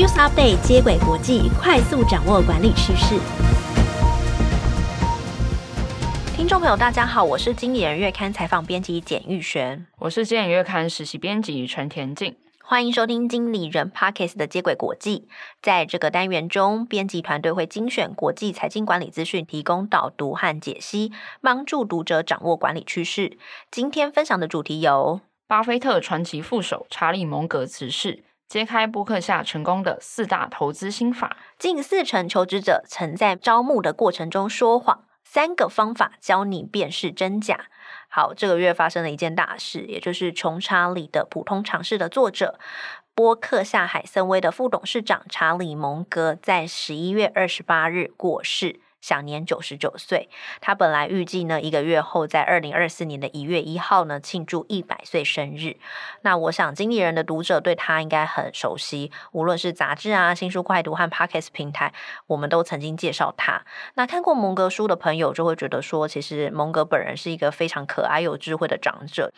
News Update 接轨国际，快速掌握管理趋势。听众朋友，大家好，我是经理人月刊采访编辑简玉璇，我是经理人月刊实习编辑陈田静。欢迎收听经理人 Podcast 的接轨国际。在这个单元中，编辑团队会精选国际财经管理资讯，提供导读和解析，帮助读者掌握管理趋势。今天分享的主题有：巴菲特传奇副手查理蒙格辞世，揭开波克夏成功的四大投资心法。近四成求职者曾在招募的过程中说谎，三个方法教你辨识真假。好，这个月发生了一件大事，也就是《穷查理的普通常识》的作者波克夏海森威的副董事长查理蒙格在十一月二十八日过世。享年九十九岁。他本来预计呢，一个月后，在二零二四年的一月一号呢，庆祝一百岁生日。那我想，经理人的读者对他应该很熟悉，无论是杂志啊、新书快读和 Podcast 平台，我们都曾经介绍他。那看过蒙格书的朋友就会觉得说，其实蒙格本人是一个非常可爱、有智慧的长者。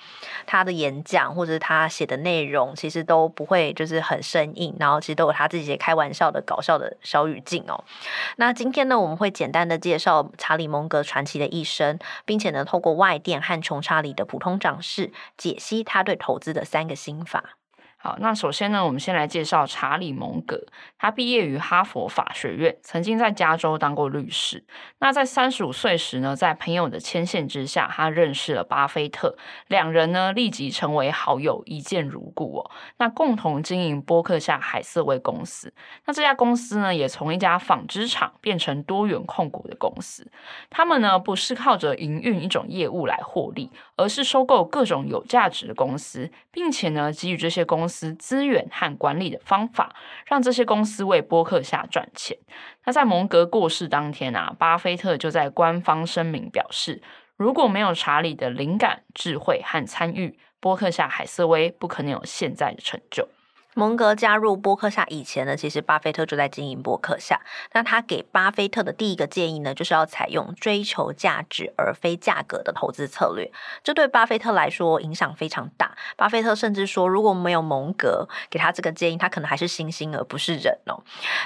他的演讲或者他写的内容，其实都不会就是很生硬，然后其实都有他自己开玩笑的搞笑的小语境哦。那今天呢，我们会简简单的介绍查理蒙格传奇的一生，并且呢，透过外电和穷查理的普通涨势解析他对投资的三个心法。好，那首先呢，我们先来介绍查理蒙格。他毕业于哈佛法学院，曾经在加州当过律师。那在三十五岁时呢，在朋友的牵线之下，他认识了巴菲特，两人呢立即成为好友，一见如故哦。那共同经营波克夏海瑟威公司。那这家公司呢，也从一家纺织厂变成多元控股的公司。他们呢，不是靠着营运一种业务来获利，而是收购各种有价值的公司，并且呢，给予这些公司。资资源和管理的方法，让这些公司为波克夏赚钱。那在蒙格过世当天啊，巴菲特就在官方声明表示，如果没有查理的灵感、智慧和参与，波克夏海瑟威不可能有现在的成就。蒙格加入波克夏以前呢，其实巴菲特就在经营波克夏。那他给巴菲特的第一个建议呢，就是要采用追求价值而非价格的投资策略。这对巴菲特来说影响非常大。巴菲特甚至说，如果没有蒙格给他这个建议，他可能还是猩猩而不是人哦。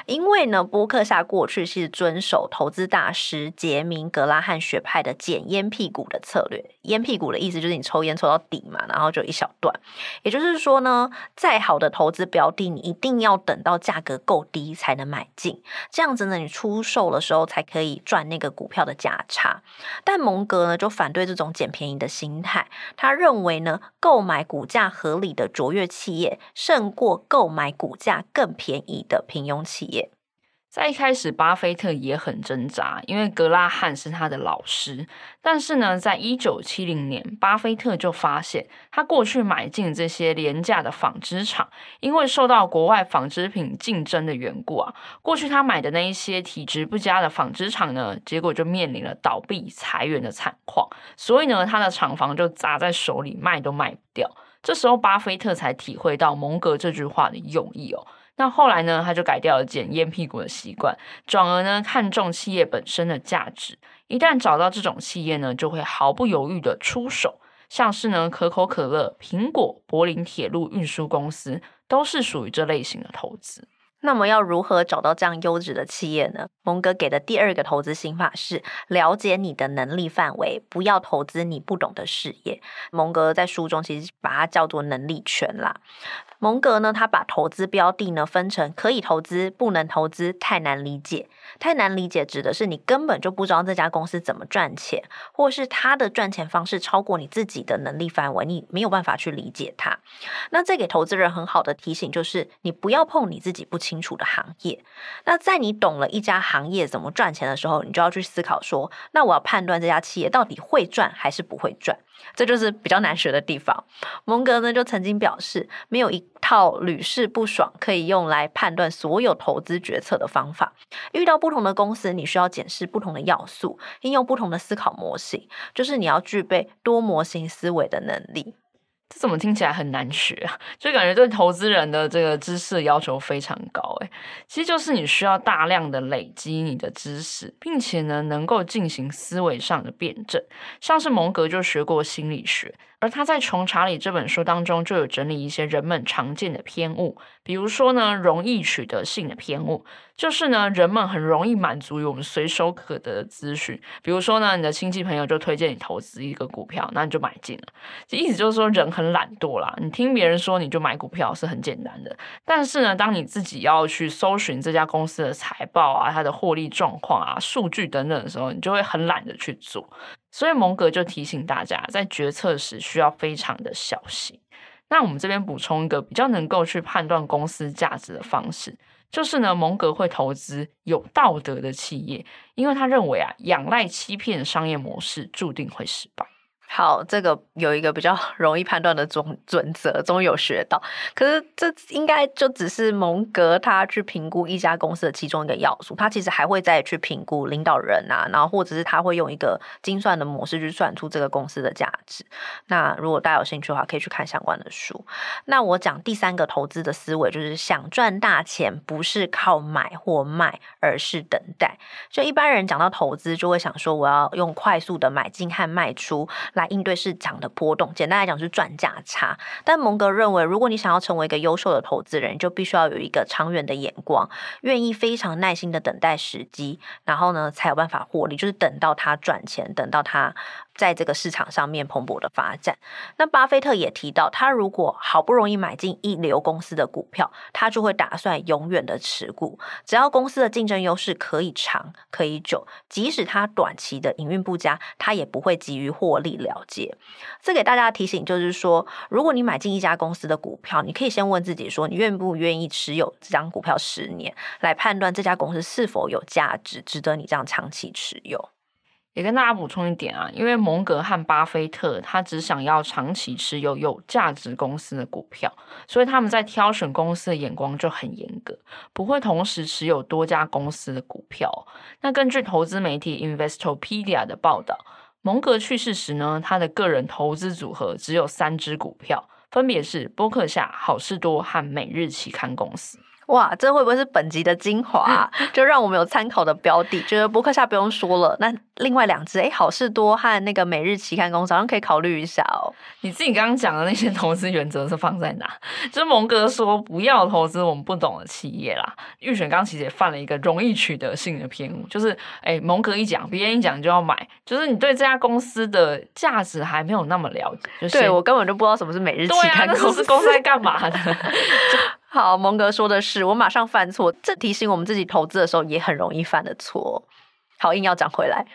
因为呢，波克夏过去是遵守投资大师杰明格拉汉学派的捡烟屁股的策略。烟屁股的意思就是你抽烟抽到底嘛，然后就一小段。也就是说呢，再好的投资标的，你一定要等到价格够低才能买进，这样子呢，你出售的时候才可以赚那个股票的价差。但蒙格呢就反对这种捡便宜的心态，他认为呢，购买股价合理的卓越企业，胜过购买股价更便宜的平庸企业。在一开始，巴菲特也很挣扎，因为格拉汉是他的老师。但是呢，在一九七零年，巴菲特就发现，他过去买进这些廉价的纺织厂，因为受到国外纺织品竞争的缘故啊，过去他买的那一些体质不佳的纺织厂呢，结果就面临了倒闭、裁员的惨况。所以呢，他的厂房就砸在手里，卖都卖不掉。这时候，巴菲特才体会到蒙格这句话的用意哦。那后来呢，他就改掉了捡烟屁股的习惯，转而呢看重企业本身的价值。一旦找到这种企业呢，就会毫不犹豫的出手。像是呢可口可乐、苹果、柏林铁路运输公司，都是属于这类型的投资。那么要如何找到这样优质的企业呢？蒙格给的第二个投资心法是了解你的能力范围，不要投资你不懂的事业。蒙格在书中其实把它叫做能力圈啦。蒙格呢，他把投资标的呢分成可以投资、不能投资、太难理解。太难理解指的是你根本就不知道这家公司怎么赚钱，或是他的赚钱方式超过你自己的能力范围，你没有办法去理解它。那这给投资人很好的提醒就是，你不要碰你自己不清清楚的行业。那在你懂了一家行业怎么赚钱的时候，你就要去思考说，那我要判断这家企业到底会赚还是不会赚。这就是比较难学的地方。蒙格呢就曾经表示，没有一套屡试不爽可以用来判断所有投资决策的方法。遇到不同的公司，你需要检视不同的要素，应用不同的思考模型，就是你要具备多模型思维的能力。怎么听起来很难学啊？就感觉对投资人的这个知识要求非常高诶。其实就是你需要大量的累积你的知识，并且呢能够进行思维上的辩证。像是蒙格就学过心理学。而他在《穷查理》这本书当中就有整理一些人们常见的偏误，比如说呢，容易取得性的偏误，就是呢，人们很容易满足于我们随手可得的资讯，比如说呢，你的亲戚朋友就推荐你投资一个股票，那你就买进了，这意思就是说人很懒惰啦，你听别人说你就买股票是很简单的，但是呢，当你自己要去搜寻这家公司的财报啊、它的获利状况啊、数据等等的时候，你就会很懒得去做。所以蒙格就提醒大家，在决策时需要非常的小心。那我们这边补充一个比较能够去判断公司价值的方式，就是呢，蒙格会投资有道德的企业，因为他认为啊，仰赖欺骗商业模式注定会失败。好，这个有一个比较 容易判断的准准则，终于有学到。可是这应该就只是蒙格他去评估一家公司的其中一个要素，他其实还会再去评估领导人啊，然后或者是他会用一个精算的模式去算出这个公司的价值。那如果大家有兴趣的话，可以去看相关的书。那我讲第三个投资的思维，就是想赚大钱，不是靠买或卖，而是等待。就一般人讲到投资，就会想说我要用快速的买进和卖出。来应对市场的波动，简单来讲是赚价差。但蒙格认为，如果你想要成为一个优秀的投资人，就必须要有一个长远的眼光，愿意非常耐心的等待时机，然后呢，才有办法获利。就是等到他赚钱，等到他。在这个市场上面蓬勃的发展，那巴菲特也提到，他如果好不容易买进一流公司的股票，他就会打算永远的持股，只要公司的竞争优势可以长可以久，即使它短期的营运不佳，他也不会急于获利了结。这给大家提醒就是说，如果你买进一家公司的股票，你可以先问自己说，你愿不愿意持有这张股票十年，来判断这家公司是否有价值，值得你这样长期持有。也跟大家补充一点啊，因为蒙格和巴菲特他只想要长期持有有价值公司的股票，所以他们在挑选公司的眼光就很严格，不会同时持有多家公司的股票。那根据投资媒体 Investopedia 的报道，蒙格去世时呢，他的个人投资组合只有三只股票，分别是波克夏、好事多和每日期刊公司。哇，这会不会是本集的精华啊？就让我们有参考的标的。觉得博客下不用说了，那另外两只，哎，好事多和那个每日期刊公司，好像可以考虑一下哦。你自己刚刚讲的那些投资原则是放在哪？就是蒙哥说不要投资我们不懂的企业啦。玉璇刚其实也犯了一个容易取得性的偏误，就是哎，蒙哥一讲，别人一讲就要买，就是你对这家公司的价值还没有那么了解。就是、对我根本就不知道什么是每日期刊公司，啊、公司在干嘛的？好，蒙哥说的是，我马上犯错，这提醒我们自己投资的时候也很容易犯的错。好，硬要讲回来。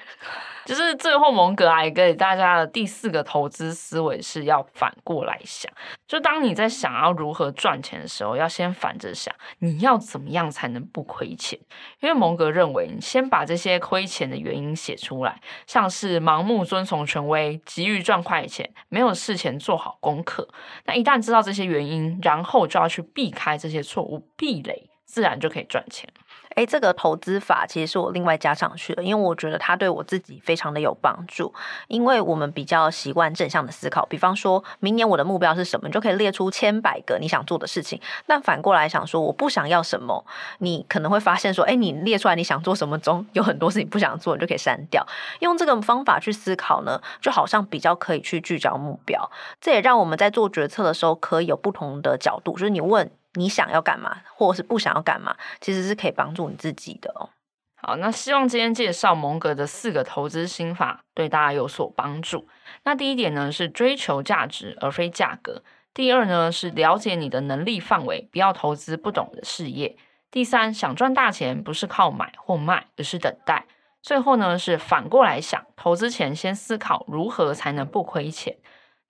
就是最后蒙格还给大家的第四个投资思维是要反过来想，就当你在想要如何赚钱的时候，要先反着想，你要怎么样才能不亏钱？因为蒙格认为，你先把这些亏钱的原因写出来，像是盲目遵从权威、急于赚快钱、没有事前做好功课，那一旦知道这些原因，然后就要去避开这些错误，避雷，自然就可以赚钱。诶，这个投资法其实是我另外加上去的，因为我觉得它对我自己非常的有帮助。因为我们比较习惯正向的思考，比方说明年我的目标是什么，你就可以列出千百个你想做的事情。但反过来想说，我不想要什么，你可能会发现说，诶，你列出来你想做什么中有很多事情不想做，你就可以删掉。用这个方法去思考呢，就好像比较可以去聚焦目标。这也让我们在做决策的时候可以有不同的角度，就是你问。你想要干嘛，或者是不想要干嘛，其实是可以帮助你自己的哦。好，那希望今天介绍蒙格的四个投资心法对大家有所帮助。那第一点呢是追求价值而非价格；第二呢是了解你的能力范围，不要投资不懂的事业；第三，想赚大钱不是靠买或卖，而是等待；最后呢是反过来想，投资前先思考如何才能不亏钱。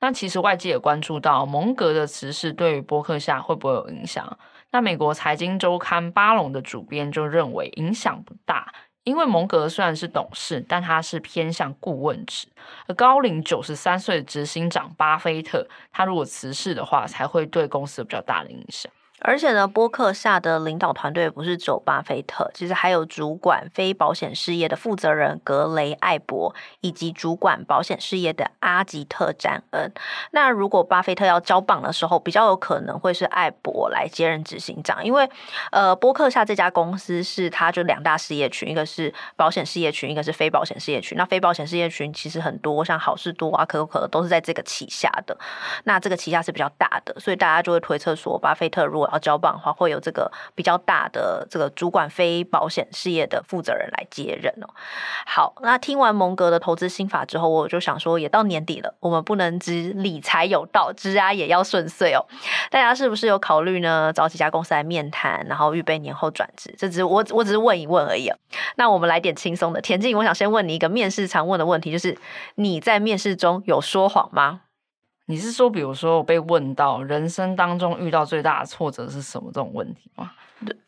那其实外界也关注到蒙格的辞世对于波克夏会不会有影响？那美国财经周刊巴龙的主编就认为影响不大，因为蒙格虽然是董事，但他是偏向顾问职，而高龄九十三岁的执行长巴菲特，他如果辞世的话，才会对公司有比较大的影响。而且呢，波克夏的领导团队不是只有巴菲特，其实还有主管非保险事业的负责人格雷艾伯，以及主管保险事业的阿吉特詹恩。那如果巴菲特要交棒的时候，比较有可能会是艾伯来接任执行长，因为呃，波克夏这家公司是他就两大事业群，一个是保险事业群，一个是非保险事业群。那非保险事业群其实很多，像好事多啊、可口可乐都是在这个旗下的。那这个旗下是比较大的，所以大家就会推测说，巴菲特如果要交棒的话，会有这个比较大的这个主管非保险事业的负责人来接任哦。好，那听完蒙格的投资心法之后，我就想说，也到年底了，我们不能只理财有道，职啊也要顺遂哦。大家是不是有考虑呢？找几家公司来面谈，然后预备年后转职？这只是我我只是问一问而已哦。那我们来点轻松的，田静，我想先问你一个面试常问的问题，就是你在面试中有说谎吗？你是说，比如说我被问到人生当中遇到最大的挫折是什么这种问题吗？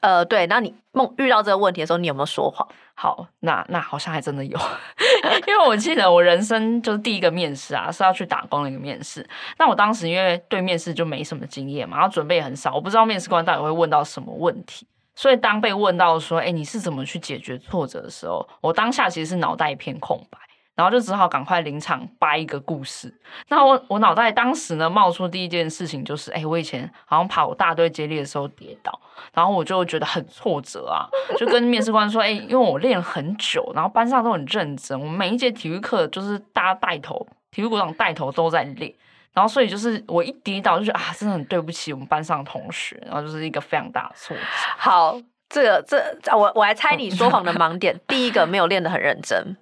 呃，对。那你梦遇到这个问题的时候，你有没有说谎？好，那那好像还真的有，因为我记得我人生就是第一个面试啊，是要去打工的一个面试。那我当时因为对面试就没什么经验嘛，然后准备很少，我不知道面试官到底会问到什么问题。所以当被问到说，哎，你是怎么去解决挫折的时候，我当下其实是脑袋一片空白。然后就只好赶快临场掰一个故事。那我我脑袋当时呢冒出第一件事情就是，哎，我以前好像跑大队接力的时候跌倒，然后我就觉得很挫折啊，就跟面试官说，哎，因为我练了很久，然后班上都很认真，我们每一节体育课就是大家带头，体育股长带头都在练，然后所以就是我一跌倒就觉得啊，真的很对不起我们班上的同学，然后就是一个非常大的挫折。好，这个这我我来猜你说谎的盲点，第一个没有练得很认真。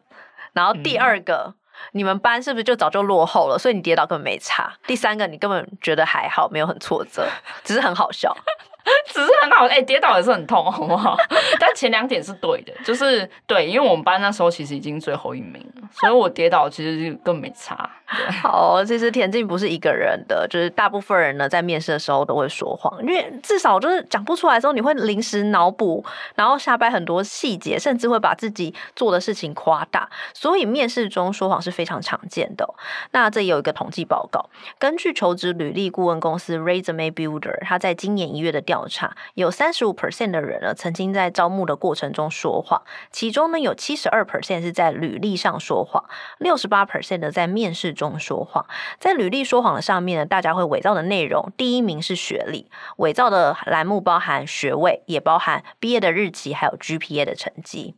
然后第二个，嗯、你们班是不是就早就落后了？所以你跌倒根本没差。第三个，你根本觉得还好，没有很挫折，只是很好笑。只是很好，哎、跌倒也是很痛，好不好？但前两点是对的，就是对，因为我们班那时候其实已经最后一名了，所以我跌倒其实就更没差。好，其实田静不是一个人的，就是大部分人呢在面试的时候都会说谎，因为至少就是讲不出来的时候，你会临时脑补，然后瞎掰很多细节，甚至会把自己做的事情夸大，所以面试中说谎是非常常见的。那这有一个统计报告，根据求职履历顾问公司 Resume Builder，他在今年一月的调查，有三十五 percent 的人呢曾经在招募的过程中说谎，其中呢有七十二 percent 是在履历上说谎，六十八 percent 的在面试中说谎。在履历说谎的上面呢，大家会伪造的内容，第一名是学历，伪造的栏目包含学位，也包含毕业的日期，还有 GPA 的成绩。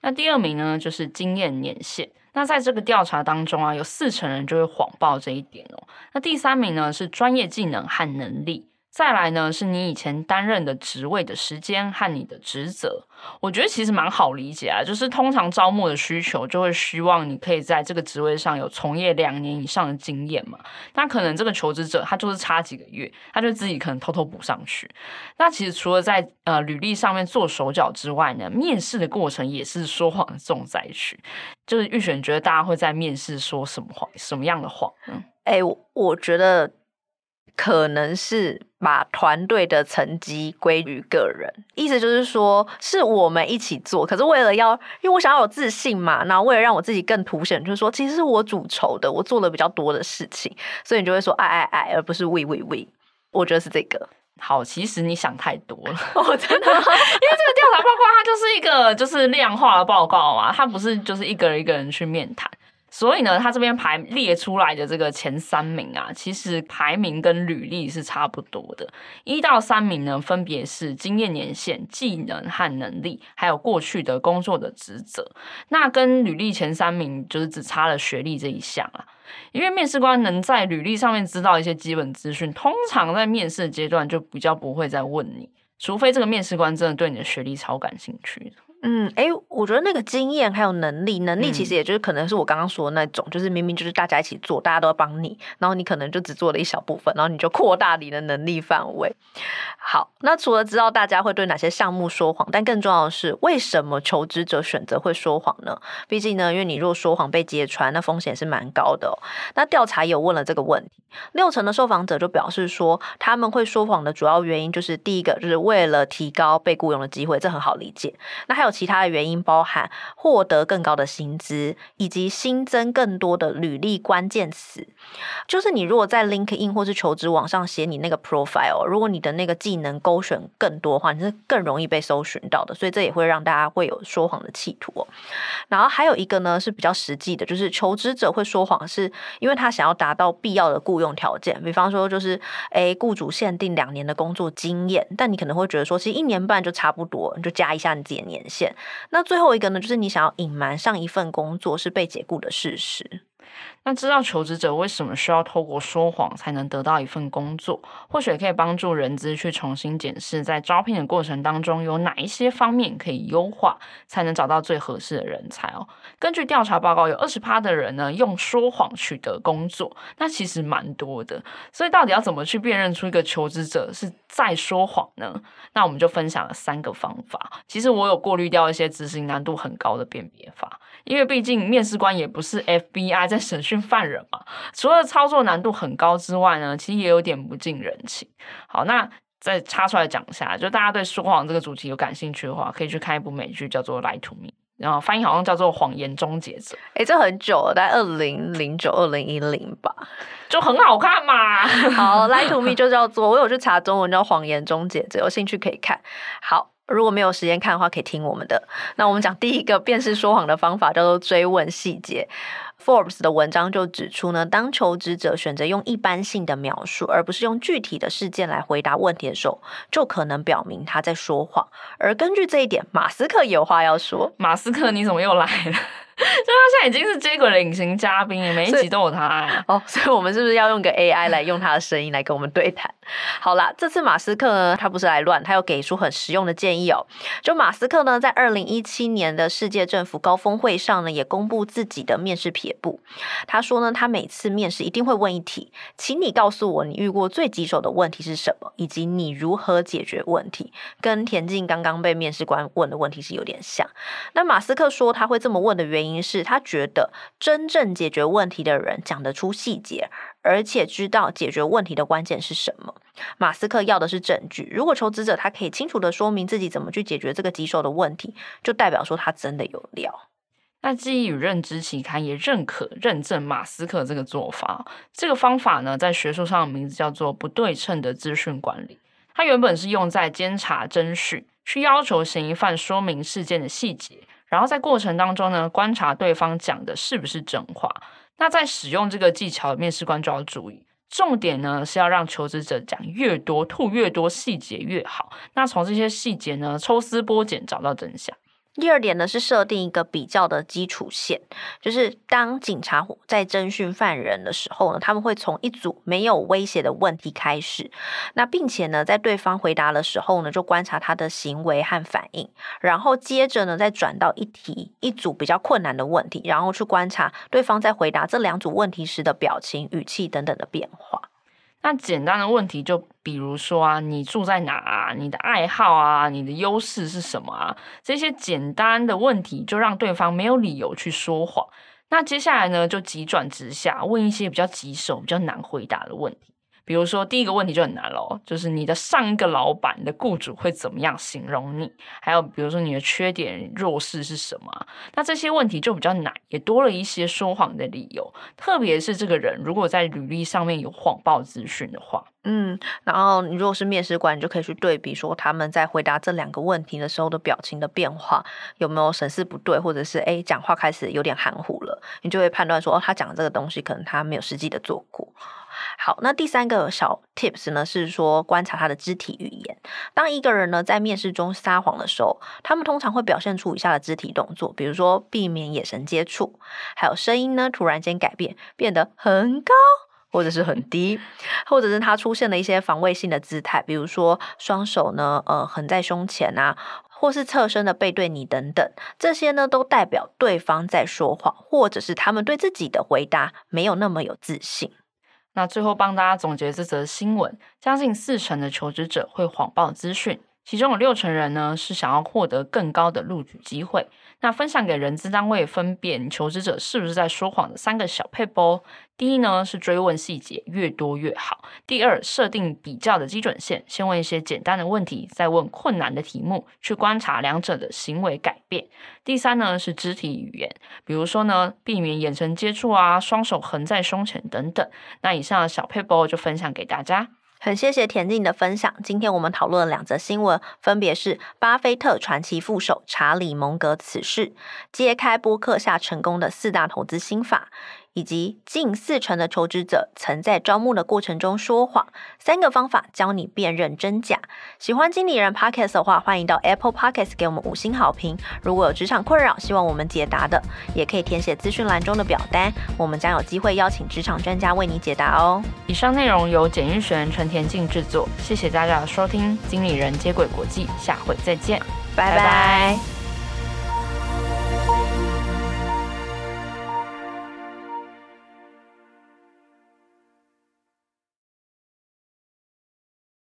那第二名呢，就是经验年限。那在这个调查当中啊，有四成人就会谎报这一点哦。那第三名呢，是专业技能和能力。再来呢，是你以前担任的职位的时间和你的职责，我觉得其实蛮好理解啊。就是通常招募的需求就会希望你可以在这个职位上有从业两年以上的经验嘛。那可能这个求职者他就是差几个月，他就自己可能偷偷补上去。那其实除了在呃履历上面做手脚之外呢，面试的过程也是说谎的重灾区。就是预选觉得大家会在面试说什么谎，什么样的谎？嗯，哎，我觉得。可能是把团队的成绩归于个人，意思就是说是我们一起做，可是为了要，因为我想要有自信嘛，然后为了让我自己更凸显，就是说其实是我主筹的，我做了比较多的事情，所以你就会说爱爱爱，而不是 we we we。我觉得是这个。好，其实你想太多了，哦，真的，因为这个调查报告它就是一个就是量化的报告嘛，它不是就是一个人一个人去面谈。所以呢，他这边排列出来的这个前三名啊，其实排名跟履历是差不多的。一到三名呢，分别是经验年限、技能和能力，还有过去的工作的职责。那跟履历前三名就是只差了学历这一项啊。因为面试官能在履历上面知道一些基本资讯，通常在面试阶段就比较不会再问你，除非这个面试官真的对你的学历超感兴趣。嗯，哎，我觉得那个经验还有能力，能力其实也就是可能是我刚刚说的那种，嗯、就是明明就是大家一起做，大家都要帮你，然后你可能就只做了一小部分，然后你就扩大你的能力范围。好，那除了知道大家会对哪些项目说谎，但更重要的是，为什么求职者选择会说谎呢？毕竟呢，因为你若说谎被揭穿，那风险是蛮高的哦。那调查也有问了这个问题，六成的受访者就表示说，他们会说谎的主要原因就是第一个，就是为了提高被雇佣的机会，这很好理解。那还有。有其他的原因，包含获得更高的薪资，以及新增更多的履历关键词。就是你如果在 LinkedIn 或是求职网上写你那个 profile，如果你的那个技能勾选更多的话，你是更容易被搜寻到的。所以这也会让大家会有说谎的企图。然后还有一个呢是比较实际的，就是求职者会说谎，是因为他想要达到必要的雇佣条件，比方说就是诶，雇主限定两年的工作经验，但你可能会觉得说，其实一年半就差不多，你就加一下你自己的年那最后一个呢，就是你想要隐瞒上一份工作是被解雇的事实。那知道求职者为什么需要透过说谎才能得到一份工作，或许也可以帮助人资去重新检视，在招聘的过程当中有哪一些方面可以优化，才能找到最合适的人才哦。根据调查报告，有二十趴的人呢用说谎取得工作，那其实蛮多的。所以到底要怎么去辨认出一个求职者是在说谎呢？那我们就分享了三个方法。其实我有过滤掉一些执行难度很高的辨别法，因为毕竟面试官也不是 FBI 在审讯。犯人嘛，除了操作难度很高之外呢，其实也有点不近人情。好，那再插出来讲一下，就大家对说谎这个主题有感兴趣的话，可以去看一部美剧，叫做《Lie to Me》，然后翻译好像叫做《谎言终结者》。哎，这很久了，在二零零九、二零一零吧，就很好看嘛。好，《Lie to Me》就叫做，我有去查中文叫《谎言终结者》，有兴趣可以看。好。如果没有时间看的话，可以听我们的。那我们讲第一个辨识说谎的方法叫做追问细节。Forbes 的文章就指出呢，当求职者选择用一般性的描述，而不是用具体的事件来回答问题的时候，就可能表明他在说谎。而根据这一点，马斯克有话要说。马斯克，你怎么又来了？就他现在已经是接轨的隐形嘉宾，每一集都有他啊。哦，所以我们是不是要用个 AI 来用他的声音来跟我们对谈？好啦，这次马斯克呢，他不是来乱，他又给出很实用的建议哦。就马斯克呢，在二零一七年的世界政府高峰会上呢，也公布自己的面试撇步。他说呢，他每次面试一定会问一题，请你告诉我你遇过最棘手的问题是什么，以及你如何解决问题。跟田径刚刚被面试官问的问题是有点像。那马斯克说他会这么问的原因。原因是他觉得真正解决问题的人讲得出细节，而且知道解决问题的关键是什么。马斯克要的是证据。如果求职者他可以清楚地说明自己怎么去解决这个棘手的问题，就代表说他真的有料。那记忆与认知期刊也认可认证马斯克这个做法。这个方法呢，在学术上的名字叫做不对称的资讯管理。它原本是用在监察侦讯，去要求嫌疑犯说明事件的细节。然后在过程当中呢，观察对方讲的是不是真话。那在使用这个技巧面试官就要注意，重点呢是要让求职者讲越多、吐越多细节越好。那从这些细节呢，抽丝剥茧，找到真相。第二点呢，是设定一个比较的基础线，就是当警察在侦讯犯人的时候呢，他们会从一组没有威胁的问题开始，那并且呢，在对方回答的时候呢，就观察他的行为和反应，然后接着呢，再转到一题一组比较困难的问题，然后去观察对方在回答这两组问题时的表情、语气等等的变化。那简单的问题，就比如说啊，你住在哪啊？你的爱好啊？你的优势是什么啊？这些简单的问题，就让对方没有理由去说谎。那接下来呢，就急转直下，问一些比较棘手、比较难回答的问题。比如说，第一个问题就很难喽，就是你的上一个老板、的雇主会怎么样形容你？还有，比如说你的缺点、弱势是什么？那这些问题就比较难，也多了一些说谎的理由。特别是这个人如果在履历上面有谎报资讯的话，嗯，然后你如果是面试官，你就可以去对比说他们在回答这两个问题的时候的表情的变化，有没有神色不对，或者是诶讲话开始有点含糊了，你就会判断说哦，他讲的这个东西可能他没有实际的做过。好，那第三个小 tips 呢，是说观察他的肢体语言。当一个人呢在面试中撒谎的时候，他们通常会表现出以下的肢体动作，比如说避免眼神接触，还有声音呢突然间改变，变得很高或者是很低，或者是他出现了一些防卫性的姿态，比如说双手呢呃横在胸前啊，或是侧身的背对你等等，这些呢都代表对方在说谎，或者是他们对自己的回答没有那么有自信。那最后帮大家总结这则新闻：将近四成的求职者会谎报资讯，其中有六成人呢是想要获得更高的录取机会。那分享给人资单位分辨求职者是不是在说谎的三个小撇步：第一呢是追问细节，越多越好；第二，设定比较的基准线，先问一些简单的问题，再问困难的题目，去观察两者的行为改变；第三呢是肢体语言，比如说呢避免眼神接触啊，双手横在胸前等等。那以上的小撇步就分享给大家。很谢谢田静的分享。今天我们讨论了两则新闻，分别是巴菲特传奇副手查理蒙格此事，揭开播客下成功的四大投资心法。以及近四成的求职者曾在招募的过程中说谎，三个方法教你辨认真假。喜欢经理人 Podcast 的话，欢迎到 Apple Podcast 给我们五星好评。如果有职场困扰，希望我们解答的，也可以填写资讯栏中的表单，我们将有机会邀请职场专家为你解答哦。以上内容由简钰璇、陈田静制作，谢谢大家的收听。经理人接轨国际，下回再见，拜拜。拜拜。